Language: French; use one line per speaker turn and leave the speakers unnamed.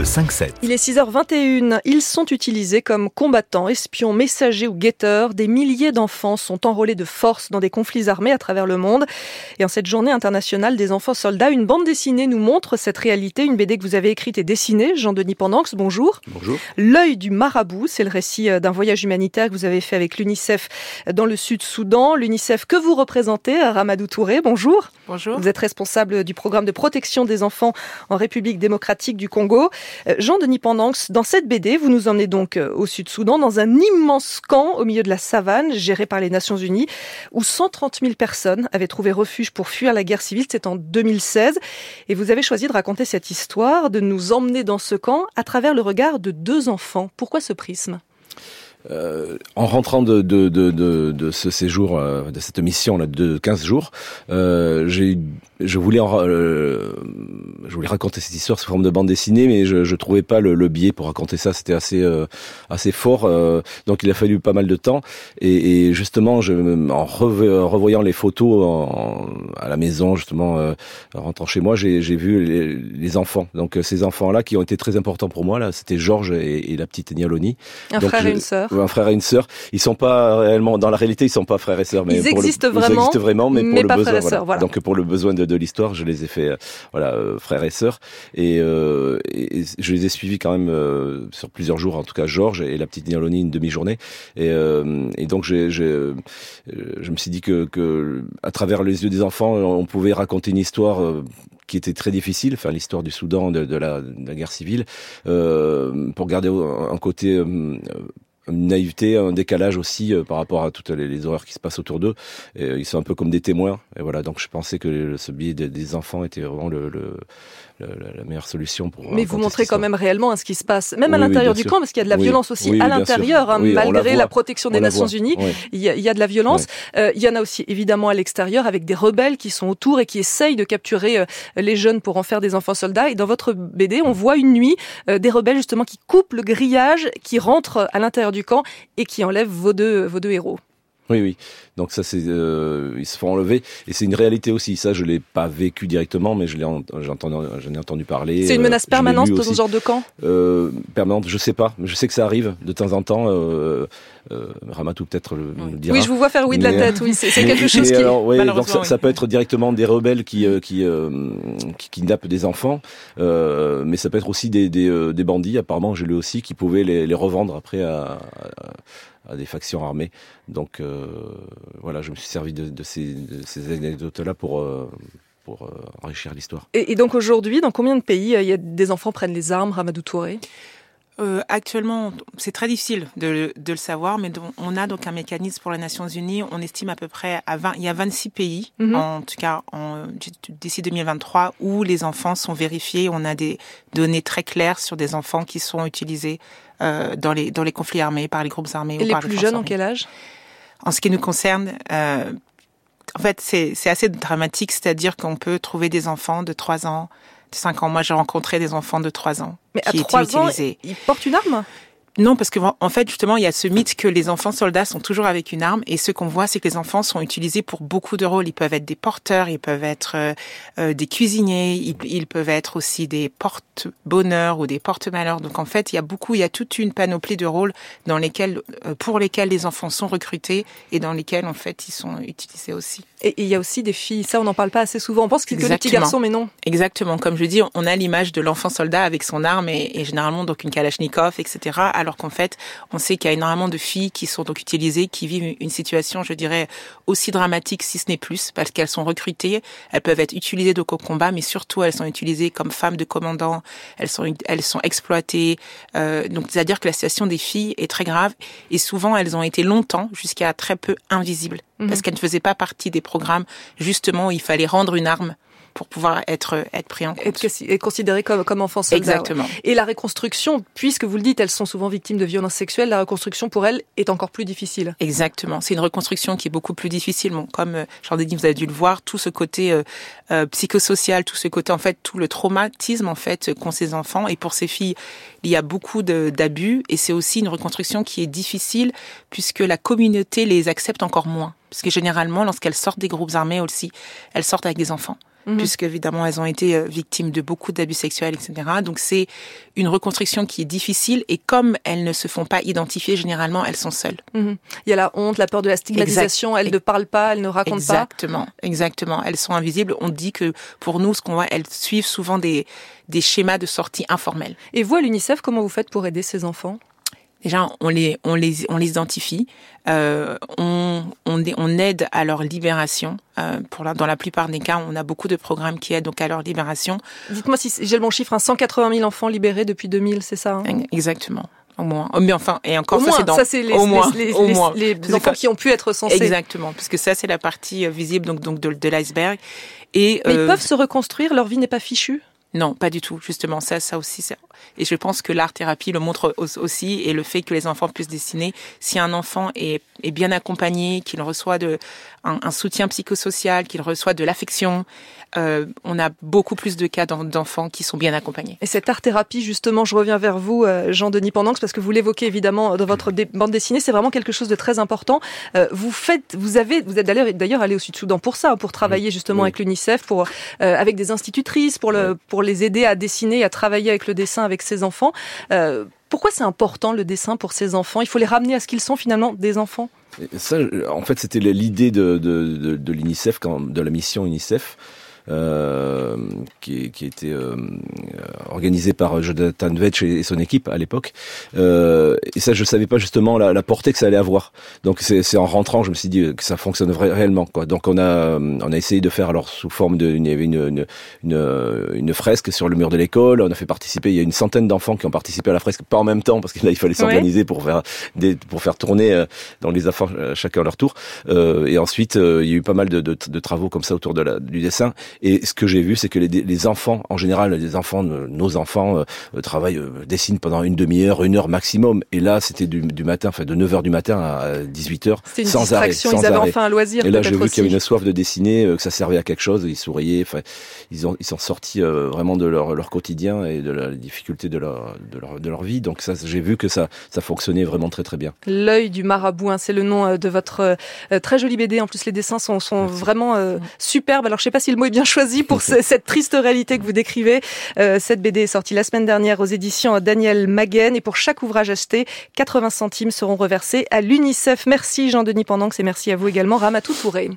Le 5-7.
Il est 6h21. Ils sont utilisés comme combattants, espions, messagers ou guetteurs. Des milliers d'enfants sont enrôlés de force dans des conflits armés à travers le monde. Et en cette journée internationale des enfants soldats, une bande dessinée nous montre cette réalité. Une BD que vous avez écrite et dessinée. Jean-Denis Pendanx, bonjour.
Bonjour.
L'œil du marabout, c'est le récit euh, d'un voyage humanitaire que vous avez fait avec l'UNICEF dans le Sud-Soudan. L'UNICEF que vous représentez, Ramadou Touré, bonjour.
Bonjour.
Vous êtes responsable du programme de protection des enfants en République démocratique du Congo. Euh, Jean-Denis Pendanx, dans cette BD, vous nous emmenez donc euh, au Sud-Soudan, dans un immense camp au milieu de la savane, géré par les Nations Unies, où 130 000 personnes avaient trouvé refuge pour fuir la guerre civile. C'est en 2016. Et vous avez choisi de raconter cette histoire, de nous emmener dans ce camp à travers le regard de deux enfants. Pourquoi ce prisme?
Euh, en rentrant de, de, ce séjour, de cette mission là de 15 jours, j'ai je voulais en, euh, je voulais raconter cette histoire sous forme de bande dessinée, mais je, je trouvais pas le, le biais pour raconter ça. C'était assez euh, assez fort, euh, donc il a fallu pas mal de temps. Et, et justement, je, en revo- revoyant les photos en- à la maison, justement, euh, en rentrant chez moi, j'ai vu les, les enfants. Donc euh, ces enfants-là qui ont été très importants pour moi là, c'était Georges et, et la petite Nialoni.
Un
Donc,
frère
je-
et une sœur.
Un frère et une sœur. Ils sont pas réellement dans la réalité, ils sont pas frères et sœurs, mais
Ils
pour le-
existent
ils
vraiment,
existent vraiment, mais,
mais
pour le
pas
besoin,
frères et
voilà.
voilà.
Donc pour le besoin de, de l'histoire, je les ai fait, euh, voilà, euh, frères et sœurs, et, euh, et je les ai suivis quand même sur plusieurs jours, en tout cas Georges et la petite Nialoni une demi-journée, et, donc j'ai, je me suis dit que, à travers les yeux des enfants, on pouvait raconter une histoire. qui était très difficile, enfin l'histoire du Soudan, de, la, guerre civile, pour garder un côté euh, une naïveté, un décalage aussi euh, par rapport à toutes les, les horreurs qui se passent autour d'eux. Euh, ils sont un peu comme des témoins. Et voilà, donc je pensais que ce biais des, des enfants était vraiment le, le- le- la- meilleure solution pour.
Mais vous montrez quand même réellement hein, ce qui se passe, même à
Oui,
l'intérieur du
sûr.
camp, parce qu'il y a de la
Oui.
violence aussi à l'intérieur, hein,
la
malgré la protection des
On
Nations. Unies. Il y, a, il y a de la violence. Euh, il y en a aussi évidemment à l'extérieur avec des rebelles qui sont autour et qui essayent de capturer les jeunes pour en faire des enfants soldats. Et dans votre BD, on voit une nuit des rebelles justement qui coupent le grillage, qui rentrent à l'intérieur du camp et qui enlèvent vos deux, vos deux héros.
Oui, oui. Donc ça, c'est euh, ils se font enlever et c'est une réalité aussi. Ça, je l'ai pas vécu directement, mais je l'ai, en- entendu, j'en ai entendu parler.
C'est une
euh,
menace permanente dans ce genre de camp?
Euh, permanente, je sais pas. Je sais que ça arrive de temps en temps. Euh, Ramatou peut-être le, le dira.
Oui, je vous vois faire oui de la tête. Oui, c'est quelque chose
mais
qui.
alors, ouais, donc ça,
oui.
ça peut être directement des rebelles qui euh, qui, qui kidnappent des enfants, euh, mais ça peut être aussi des des, euh, des bandits. Apparemment, j'ai lu aussi qui pouvaient les, les revendre après à, à, à des factions armées. Donc euh, voilà, je me suis servi de, de ces de ces anecdotes là pour euh, pour euh, enrichir l'histoire.
Et, et donc aujourd'hui, dans combien de pays euh, il y a des enfants prennent les armes, Ramadou Touré?
Euh, actuellement, c'est très difficile de, le- de le savoir, mais donc, on a donc un mécanisme pour les Nations Unies. On estime à peu près à 20, il y a 26 pays,
Mhm.
en tout cas d'ici 2023, où les enfants sont vérifiés. On a des données très claires sur des enfants qui sont utilisés euh, dans les dans les conflits armés par les groupes armés.
Et
ou
les
par
plus jeunes, en quel âge?
En ce qui nous concerne, euh, en fait, c'est assez dramatique, c'est-à-dire qu'on peut trouver des enfants de 3 ans, de 5 ans. Moi, j'ai rencontré des enfants de 3 ans
Mais à
qui étaient
3 ans,
utilisés.
ils portent une arme?
Non, parce que en fait, justement, il y a ce mythe que les enfants soldats sont toujours avec une arme, et ce qu'on voit, c'est que les enfants sont utilisés pour beaucoup de rôles. Ils peuvent être des porteurs, ils peuvent être euh, euh, des cuisiniers, ils, ils peuvent être aussi des porte-bonheur ou des porte-malheur. Donc en fait, il y a beaucoup, il y a toute une panoplie de rôles dans lesquels, euh, pour lesquels les enfants sont recrutés et dans lesquels en fait ils sont utilisés aussi.
Et il y a aussi des filles, ça on n'en parle pas assez souvent. On pense qu'il y a que des petits garçons, mais non.
Exactement, comme je dis, on a l'image de l'enfant soldat avec son arme et, et généralement donc une kalachnikov, etc. Alors qu'en fait, on sait qu'il y a énormément de filles qui sont donc utilisées, qui vivent une situation, je dirais, aussi dramatique, si ce n'est plus, parce qu'elles sont recrutées, elles peuvent être utilisées donc au combat, mais surtout elles sont utilisées comme femmes de commandants, elles sont elles sont exploitées. Euh, donc c'est-à-dire que la situation des filles est très grave et souvent elles ont été longtemps, jusqu'à très peu, invisibles,
Mhm.
parce qu'elles ne faisaient pas partie des programmes justement où il fallait rendre une arme pour pouvoir être être pris en compte.
Être, être considérés comme, comme soldats.
Exactement.
ouais. Et la reconstruction, puisque vous le dites, elles sont souvent victimes de violences sexuelles, la reconstruction pour elles est encore plus difficile.
Exactement. C'est une reconstruction qui est beaucoup plus difficile. Bon, comme euh, j'en ai dit, vous avez dû le voir, tout ce côté euh, euh, psychosocial, tout ce côté en fait, tout le traumatisme en fait qu'ont ces enfants. Et pour ces filles, il y a beaucoup d'abus et c'est aussi une reconstruction qui est difficile puisque la communauté les accepte encore moins. Parce que généralement, lorsqu'elles sortent des groupes armés aussi, elles sortent avec des enfants.
Mhm.
puisque évidemment elles ont été euh, victimes de beaucoup d'abus sexuels, etc. Donc c'est une reconstruction qui est difficile et comme elles ne se font pas identifier, généralement elles sont seules.
Mhm. Il y a la honte, la peur de la stigmatisation. Elles ne parlent pas, elles ne racontent
exactement, pas. Exactement, Elles sont invisibles. On dit que pour nous, ce qu'on voit, elles suivent souvent des des schémas de sortie informels.
Et vous à l'UNICEF, comment vous faites pour aider ces enfants?
Déjà, on les, on les, on les identifie. Euh, on, on, on, aide à leur libération. Euh, pour la, dans la plupart des cas, on a beaucoup de programmes qui aident donc à leur libération.
Dites-moi si j'ai le bon chiffre, hein, 180 000 enfants libérés depuis 2000, c'est ça hein?
Exactement. Au moins. Mais enfin, et encore,
au
ça
c'est
dans.
Ça, les,
au moins,
les,
au
les,
moins.
les, enfants qui ont pu être censés.
Exactement, puisque ça, c'est la partie euh, visible donc, donc de, de l'iceberg. Et,
Mais euh, ils peuvent se reconstruire, leur vie n'est pas fichue?
Non, pas du tout. Justement, ça, ça aussi, et je pense que l'art thérapie le montre aussi, et le fait que les enfants puissent dessiner. Si un enfant est, est bien accompagné, qu'il reçoit de un, un soutien psychosocial, qu'il reçoit de l'affection, euh, on a beaucoup plus de cas d'enfants qui sont bien accompagnés.
Et cette art thérapie, justement, je reviens vers vous, euh, Jean-Denis Pendanx, parce que vous l'évoquez évidemment dans votre bande dessinée, c'est vraiment quelque chose de très important. Euh, vous faites, vous avez, vous êtes d'ailleurs allé au Sud-Soudan pour ça, pour travailler justement oui. avec l'UNICEF, pour euh, avec des institutrices, pour le, pour les aider à dessiner, à travailler avec le dessin avec ces enfants. Pourquoi c'est important le dessin pour ces enfants? Il faut les ramener à ce qu'ils sont finalement des enfants?
Ça, en fait, c'était l'idée de l'UNICEF, de la mission UNICEF. Euh, qui, qui était euh, organisé par Jonathan Vetch et son équipe à l'époque. Euh, et ça, je savais pas justement la, la portée que ça allait avoir. Donc c'est en rentrant, je me suis dit que ça fonctionnerait réellement. Quoi. Donc on a on a essayé de faire alors sous forme de il y avait une une, une, une fresque sur le mur de l'école. On a fait participer. Il y a une centaine d'enfants qui ont participé à la fresque, pas en même temps parce que là il fallait s'organiser ouais. pour faire des, pour faire tourner dans les enfants chacun leur tour. Euh, et ensuite il y a eu pas mal de, de, de travaux comme ça autour de la, du dessin. Et ce que j'ai vu, c'est que les, les, enfants, en général, les enfants, nos enfants, euh, travaillent, euh, dessinent pendant une demi-heure, une heure maximum. Et là, c'était du, du, matin, enfin de 9h du matin à 18h,
C'était une
sans arrêt.
distraction,
Sans
ils avaient
arrêt.
enfin un loisir.
Et là, j'ai vu qu'il y avait une soif de dessiner, euh, que ça servait à quelque chose. Ils souriaient. Enfin, ils ont, ils sont sortis euh, vraiment de leur, leur quotidien et de la difficulté de leur, de leur, de leur vie. Donc ça, j'ai vu que ça, ça fonctionnait vraiment très très bien.
L'œil du marabout, hein, c'est le nom euh, de votre euh, très jolie BD. En plus, les dessins sont, sont vraiment euh, superbes. Alors, je sais pas si le mot est bien choisi pour ce- cette triste réalité que vous décrivez. Euh, cette BD est sortie la semaine dernière aux éditions Daniel Maguen. Et pour chaque ouvrage acheté, 80 centimes seront reversés à l'UNICEF. Merci Jean-Denis Pendanx et merci à vous également Ramatou Touré.